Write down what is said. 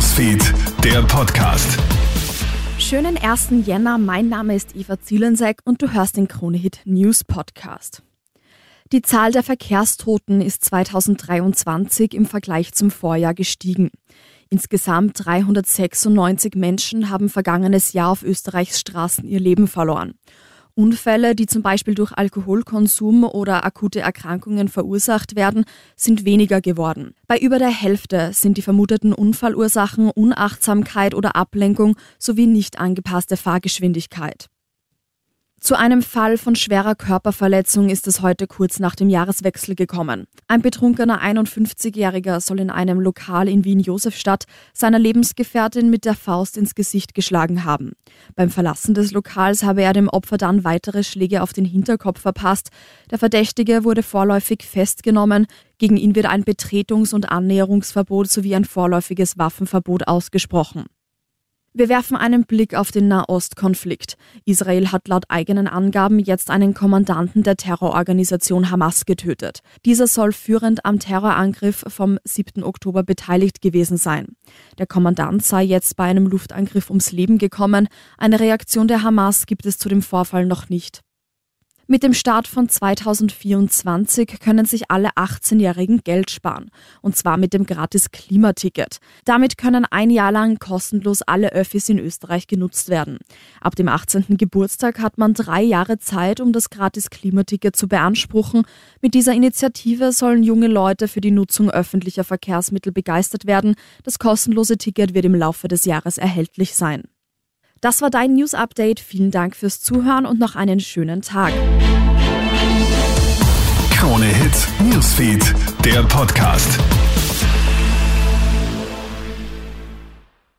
Newsfeed, der Podcast. Schönen 1. Jänner, mein Name ist Eva Zielensek und du hörst den Kronehit News Podcast. Die Zahl der Verkehrstoten ist 2023 im Vergleich zum Vorjahr gestiegen. Insgesamt 396 Menschen haben vergangenes Jahr auf Österreichs Straßen ihr Leben verloren. Unfälle, die zum Beispiel durch Alkoholkonsum oder akute Erkrankungen verursacht werden, sind weniger geworden. Bei über der Hälfte sind die vermuteten Unfallursachen Unachtsamkeit oder Ablenkung sowie nicht angepasste Fahrgeschwindigkeit. Zu einem Fall von schwerer Körperverletzung ist es heute kurz nach dem Jahreswechsel gekommen. Ein betrunkener 51-Jähriger soll in einem Lokal in Wien-Josefstadt seiner Lebensgefährtin mit der Faust ins Gesicht geschlagen haben. Beim Verlassen des Lokals habe er dem Opfer dann weitere Schläge auf den Hinterkopf verpasst. Der Verdächtige wurde vorläufig festgenommen. Gegen ihn wird ein Betretungs- und Annäherungsverbot sowie ein vorläufiges Waffenverbot ausgesprochen. Wir werfen einen Blick auf den Nahostkonflikt. Israel hat laut eigenen Angaben jetzt einen Kommandanten der Terrororganisation Hamas getötet. Dieser soll führend am Terrorangriff vom 7. Oktober beteiligt gewesen sein. Der Kommandant sei jetzt bei einem Luftangriff ums Leben gekommen. Eine Reaktion der Hamas gibt es zu dem Vorfall noch nicht. Mit dem Start von 2024 können sich alle 18-Jährigen Geld sparen. Und zwar mit dem gratis Klimaticket. Damit können ein Jahr lang kostenlos alle Öffis in Österreich genutzt werden. Ab dem 18. Geburtstag hat man drei Jahre Zeit, um das gratis Klimaticket zu beanspruchen. Mit dieser Initiative sollen junge Leute für die Nutzung öffentlicher Verkehrsmittel begeistert werden. Das kostenlose Ticket wird im Laufe des Jahres erhältlich sein. Das war dein News Update. Vielen Dank fürs Zuhören und noch einen schönen Tag. Krone Hits, Newsfeed, der Podcast.